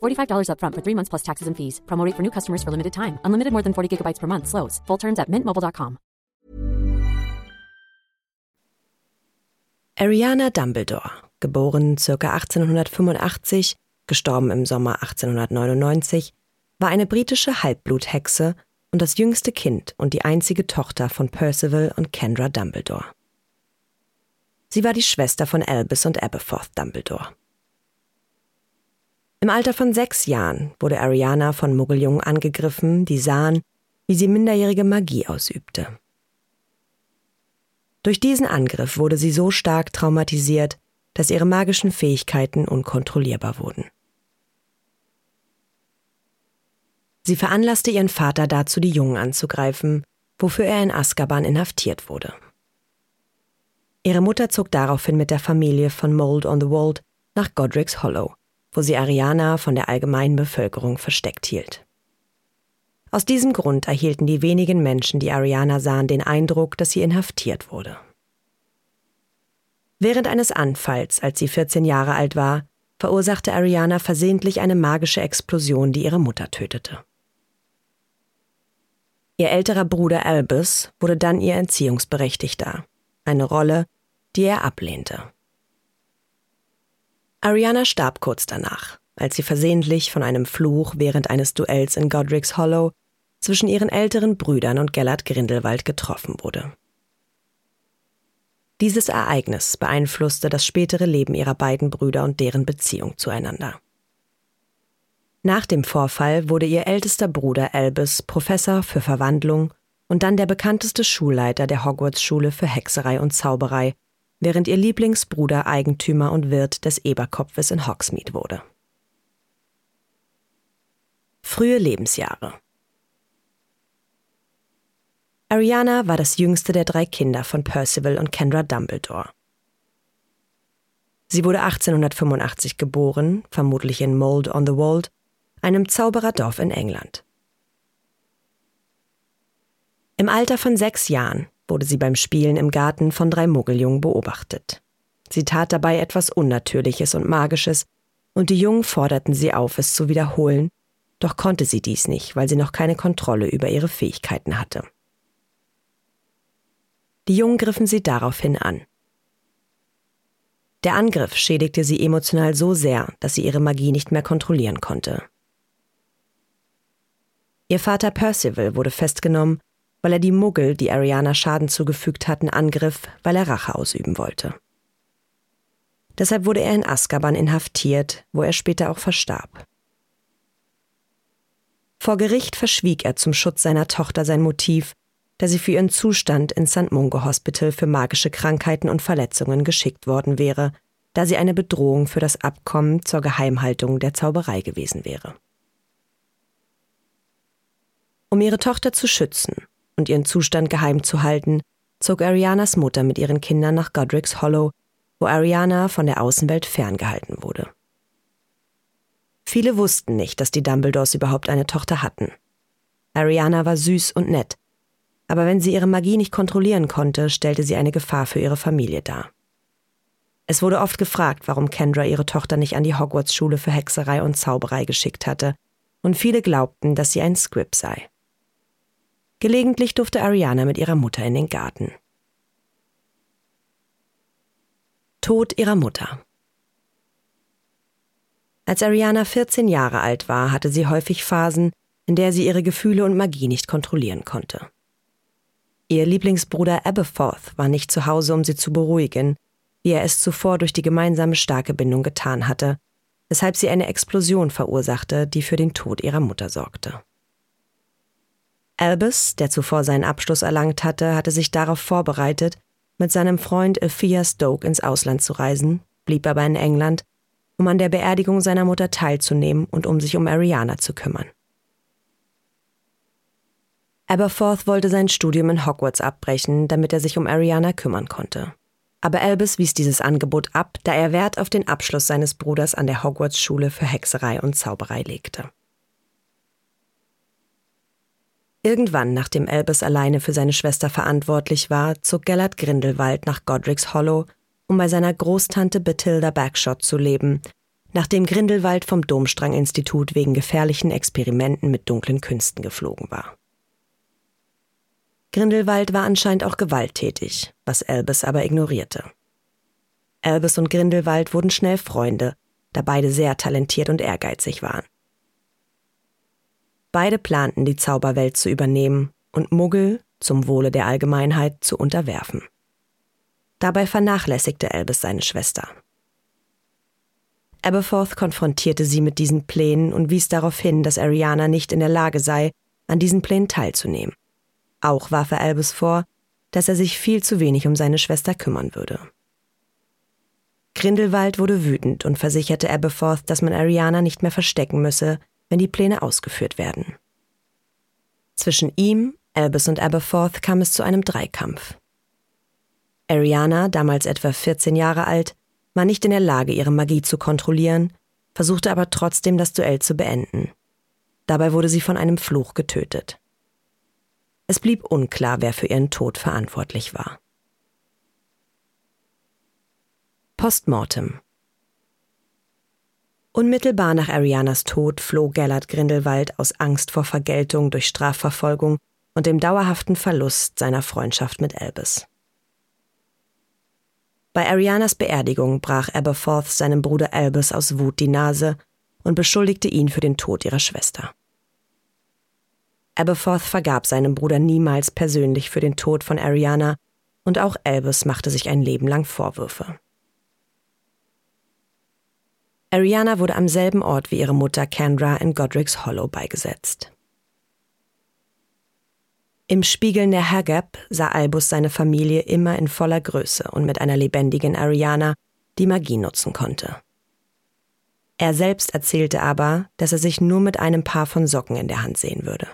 $45 upfront for three months plus taxes and fees. Promote for new customers for limited time. Unlimited more than 40 gigabytes per month. Slows. Full terms at mintmobile.com. Ariana Dumbledore, geboren ca. 1885, gestorben im Sommer 1899, war eine britische Halbbluthexe und das jüngste Kind und die einzige Tochter von Percival und Kendra Dumbledore. Sie war die Schwester von Albus und Aberforth Dumbledore. Im Alter von sechs Jahren wurde Ariana von Muggeljungen angegriffen, die sahen, wie sie minderjährige Magie ausübte. Durch diesen Angriff wurde sie so stark traumatisiert, dass ihre magischen Fähigkeiten unkontrollierbar wurden. Sie veranlasste ihren Vater dazu, die Jungen anzugreifen, wofür er in Azkaban inhaftiert wurde. Ihre Mutter zog daraufhin mit der Familie von Mold on the Wold nach Godric's Hollow, wo sie Ariana von der allgemeinen Bevölkerung versteckt hielt. Aus diesem Grund erhielten die wenigen Menschen, die Ariana sahen, den Eindruck, dass sie inhaftiert wurde. Während eines Anfalls, als sie 14 Jahre alt war, verursachte Ariana versehentlich eine magische Explosion, die ihre Mutter tötete. Ihr älterer Bruder Albus wurde dann ihr Entziehungsberechtigter, eine Rolle, die er ablehnte. Ariana starb kurz danach, als sie versehentlich von einem Fluch während eines Duells in Godric's Hollow zwischen ihren älteren Brüdern und Gellert Grindelwald getroffen wurde. Dieses Ereignis beeinflusste das spätere Leben ihrer beiden Brüder und deren Beziehung zueinander. Nach dem Vorfall wurde ihr ältester Bruder Albus Professor für Verwandlung und dann der bekannteste Schulleiter der Hogwarts-Schule für Hexerei und Zauberei, während ihr Lieblingsbruder Eigentümer und Wirt des Eberkopfes in Hogsmeade wurde. Frühe Lebensjahre Ariana war das jüngste der drei Kinder von Percival und Kendra Dumbledore. Sie wurde 1885 geboren, vermutlich in Mold on the Wold, einem Zaubererdorf in England. Im Alter von sechs Jahren wurde sie beim Spielen im Garten von drei Muggeljungen beobachtet. Sie tat dabei etwas Unnatürliches und Magisches, und die Jungen forderten sie auf, es zu wiederholen, doch konnte sie dies nicht, weil sie noch keine Kontrolle über ihre Fähigkeiten hatte. Die Jungen griffen sie daraufhin an. Der Angriff schädigte sie emotional so sehr, dass sie ihre Magie nicht mehr kontrollieren konnte. Ihr Vater Percival wurde festgenommen, weil er die Muggel, die Ariana Schaden zugefügt hatten, angriff, weil er Rache ausüben wollte. Deshalb wurde er in Azkaban inhaftiert, wo er später auch verstarb. Vor Gericht verschwieg er zum Schutz seiner Tochter sein Motiv da sie für ihren Zustand ins St. Mungo Hospital für magische Krankheiten und Verletzungen geschickt worden wäre, da sie eine Bedrohung für das Abkommen zur Geheimhaltung der Zauberei gewesen wäre. Um ihre Tochter zu schützen und ihren Zustand geheim zu halten, zog Arianas Mutter mit ihren Kindern nach Godric's Hollow, wo Ariana von der Außenwelt ferngehalten wurde. Viele wussten nicht, dass die Dumbledores überhaupt eine Tochter hatten. Ariana war süß und nett, aber wenn sie ihre Magie nicht kontrollieren konnte, stellte sie eine Gefahr für ihre Familie dar. Es wurde oft gefragt, warum Kendra ihre Tochter nicht an die Hogwarts-Schule für Hexerei und Zauberei geschickt hatte, und viele glaubten, dass sie ein Squib sei. Gelegentlich durfte Ariana mit ihrer Mutter in den Garten. Tod ihrer Mutter Als Ariana 14 Jahre alt war, hatte sie häufig Phasen, in der sie ihre Gefühle und Magie nicht kontrollieren konnte. Ihr Lieblingsbruder Aberforth war nicht zu Hause, um sie zu beruhigen, wie er es zuvor durch die gemeinsame starke Bindung getan hatte, weshalb sie eine Explosion verursachte, die für den Tod ihrer Mutter sorgte. Albus, der zuvor seinen Abschluss erlangt hatte, hatte sich darauf vorbereitet, mit seinem Freund Althea Stoke ins Ausland zu reisen, blieb aber in England, um an der Beerdigung seiner Mutter teilzunehmen und um sich um Ariana zu kümmern. Aberforth wollte sein Studium in Hogwarts abbrechen, damit er sich um Ariana kümmern konnte. Aber Albus wies dieses Angebot ab, da er Wert auf den Abschluss seines Bruders an der Hogwarts-Schule für Hexerei und Zauberei legte. Irgendwann, nachdem Albus alleine für seine Schwester verantwortlich war, zog Gellert Grindelwald nach Godric's Hollow, um bei seiner Großtante Bathilda Bagshot zu leben, nachdem Grindelwald vom Domstrang-Institut wegen gefährlichen Experimenten mit dunklen Künsten geflogen war. Grindelwald war anscheinend auch gewalttätig, was Albus aber ignorierte. Albus und Grindelwald wurden schnell Freunde, da beide sehr talentiert und ehrgeizig waren. Beide planten, die Zauberwelt zu übernehmen und Muggel zum Wohle der Allgemeinheit zu unterwerfen. Dabei vernachlässigte Albus seine Schwester. Aberforth konfrontierte sie mit diesen Plänen und wies darauf hin, dass Ariana nicht in der Lage sei, an diesen Plänen teilzunehmen. Auch warf er Albus vor, dass er sich viel zu wenig um seine Schwester kümmern würde. Grindelwald wurde wütend und versicherte Aberforth, dass man Ariana nicht mehr verstecken müsse, wenn die Pläne ausgeführt werden. Zwischen ihm, Albus und Aberforth kam es zu einem Dreikampf. Ariana, damals etwa 14 Jahre alt, war nicht in der Lage, ihre Magie zu kontrollieren, versuchte aber trotzdem das Duell zu beenden. Dabei wurde sie von einem Fluch getötet. Es blieb unklar, wer für ihren Tod verantwortlich war. Postmortem Unmittelbar nach Arianas Tod floh Gellert Grindelwald aus Angst vor Vergeltung durch Strafverfolgung und dem dauerhaften Verlust seiner Freundschaft mit Albus. Bei Arianas Beerdigung brach Aberforth seinem Bruder Albus aus Wut die Nase und beschuldigte ihn für den Tod ihrer Schwester. Aberforth vergab seinem Bruder niemals persönlich für den Tod von Ariana und auch Albus machte sich ein Leben lang Vorwürfe. Ariana wurde am selben Ort wie ihre Mutter Kendra in Godric's Hollow beigesetzt. Im Spiegeln der Hagab sah Albus seine Familie immer in voller Größe und mit einer lebendigen Ariana, die Magie nutzen konnte. Er selbst erzählte aber, dass er sich nur mit einem Paar von Socken in der Hand sehen würde.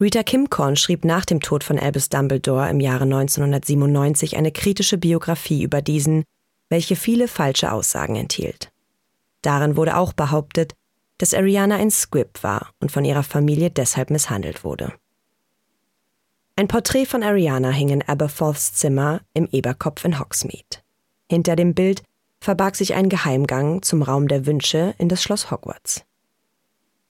Rita Kimcorn schrieb nach dem Tod von Albus Dumbledore im Jahre 1997 eine kritische Biografie über diesen, welche viele falsche Aussagen enthielt. Darin wurde auch behauptet, dass Ariana ein Squib war und von ihrer Familie deshalb misshandelt wurde. Ein Porträt von Ariana hing in Aberforths Zimmer im Eberkopf in Hogsmeade. Hinter dem Bild verbarg sich ein Geheimgang zum Raum der Wünsche in das Schloss Hogwarts.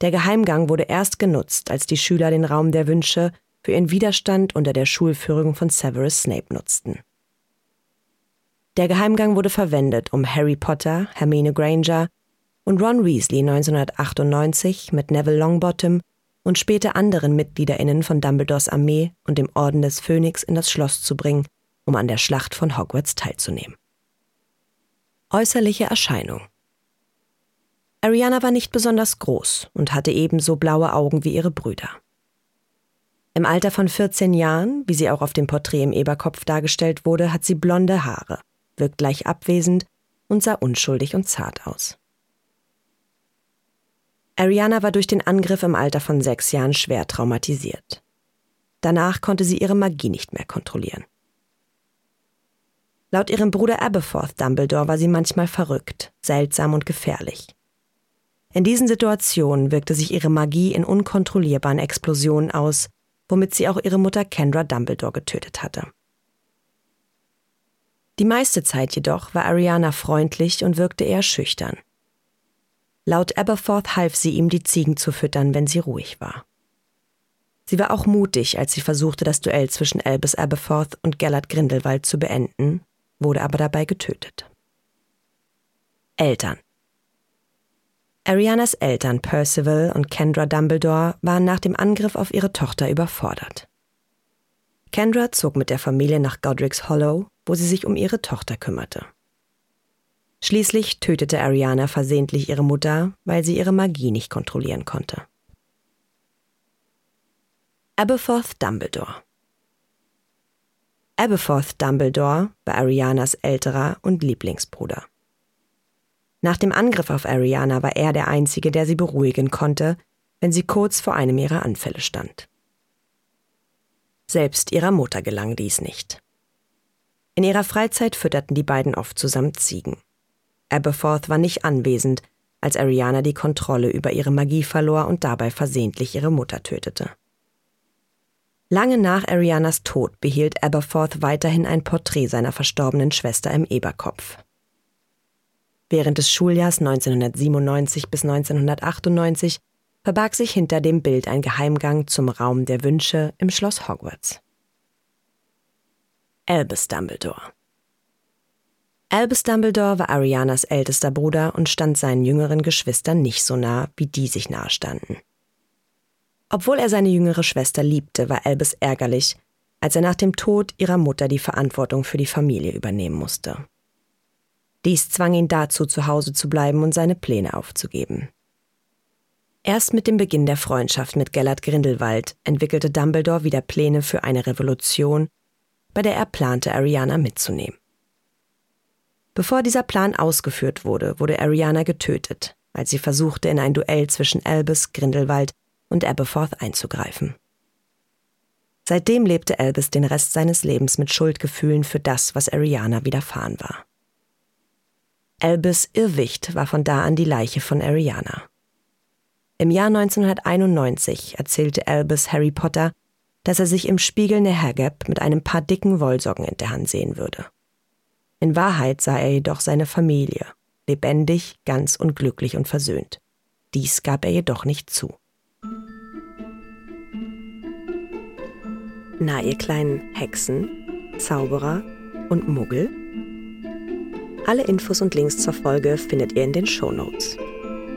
Der Geheimgang wurde erst genutzt, als die Schüler den Raum der Wünsche für ihren Widerstand unter der Schulführung von Severus Snape nutzten. Der Geheimgang wurde verwendet, um Harry Potter, Hermine Granger und Ron Weasley 1998 mit Neville Longbottom und später anderen Mitgliederinnen von Dumbledores Armee und dem Orden des Phönix in das Schloss zu bringen, um an der Schlacht von Hogwarts teilzunehmen. Äußerliche Erscheinung Ariana war nicht besonders groß und hatte ebenso blaue Augen wie ihre Brüder. Im Alter von 14 Jahren, wie sie auch auf dem Porträt im Eberkopf dargestellt wurde, hat sie blonde Haare, wirkt gleich abwesend und sah unschuldig und zart aus. Ariana war durch den Angriff im Alter von sechs Jahren schwer traumatisiert. Danach konnte sie ihre Magie nicht mehr kontrollieren. Laut ihrem Bruder Aberforth Dumbledore war sie manchmal verrückt, seltsam und gefährlich. In diesen Situationen wirkte sich ihre Magie in unkontrollierbaren Explosionen aus, womit sie auch ihre Mutter Kendra Dumbledore getötet hatte. Die meiste Zeit jedoch war Ariana freundlich und wirkte eher schüchtern. Laut Aberforth half sie ihm, die Ziegen zu füttern, wenn sie ruhig war. Sie war auch mutig, als sie versuchte, das Duell zwischen Albus Aberforth und Gellert Grindelwald zu beenden, wurde aber dabei getötet. Eltern Arianas Eltern Percival und Kendra Dumbledore waren nach dem Angriff auf ihre Tochter überfordert. Kendra zog mit der Familie nach Godric's Hollow, wo sie sich um ihre Tochter kümmerte. Schließlich tötete Ariana versehentlich ihre Mutter, weil sie ihre Magie nicht kontrollieren konnte. Aberforth Dumbledore Aberforth Dumbledore war Arianas älterer und Lieblingsbruder. Nach dem Angriff auf Ariana war er der Einzige, der sie beruhigen konnte, wenn sie kurz vor einem ihrer Anfälle stand. Selbst ihrer Mutter gelang dies nicht. In ihrer Freizeit fütterten die beiden oft zusammen Ziegen. Aberforth war nicht anwesend, als Ariana die Kontrolle über ihre Magie verlor und dabei versehentlich ihre Mutter tötete. Lange nach Arianas Tod behielt Aberforth weiterhin ein Porträt seiner verstorbenen Schwester im Eberkopf. Während des Schuljahrs 1997 bis 1998 verbarg sich hinter dem Bild ein Geheimgang zum Raum der Wünsche im Schloss Hogwarts. Albus Dumbledore Albus Dumbledore war Arianas ältester Bruder und stand seinen jüngeren Geschwistern nicht so nah, wie die sich nahestanden. Obwohl er seine jüngere Schwester liebte, war Albus ärgerlich, als er nach dem Tod ihrer Mutter die Verantwortung für die Familie übernehmen musste. Dies zwang ihn dazu, zu Hause zu bleiben und seine Pläne aufzugeben. Erst mit dem Beginn der Freundschaft mit Gellert Grindelwald entwickelte Dumbledore wieder Pläne für eine Revolution, bei der er plante, Ariana mitzunehmen. Bevor dieser Plan ausgeführt wurde, wurde Ariana getötet, als sie versuchte, in ein Duell zwischen Albus, Grindelwald und Aberforth einzugreifen. Seitdem lebte Albus den Rest seines Lebens mit Schuldgefühlen für das, was Ariana widerfahren war. Albus Irrwicht war von da an die Leiche von Ariana. Im Jahr 1991 erzählte Albus Harry Potter, dass er sich im Spiegel Nehergeb mit einem paar dicken Wollsocken in der Hand sehen würde. In Wahrheit sah er jedoch seine Familie, lebendig, ganz und glücklich und versöhnt. Dies gab er jedoch nicht zu. Na, ihr kleinen Hexen, Zauberer und Muggel? Alle Infos und Links zur Folge findet ihr in den Show Notes.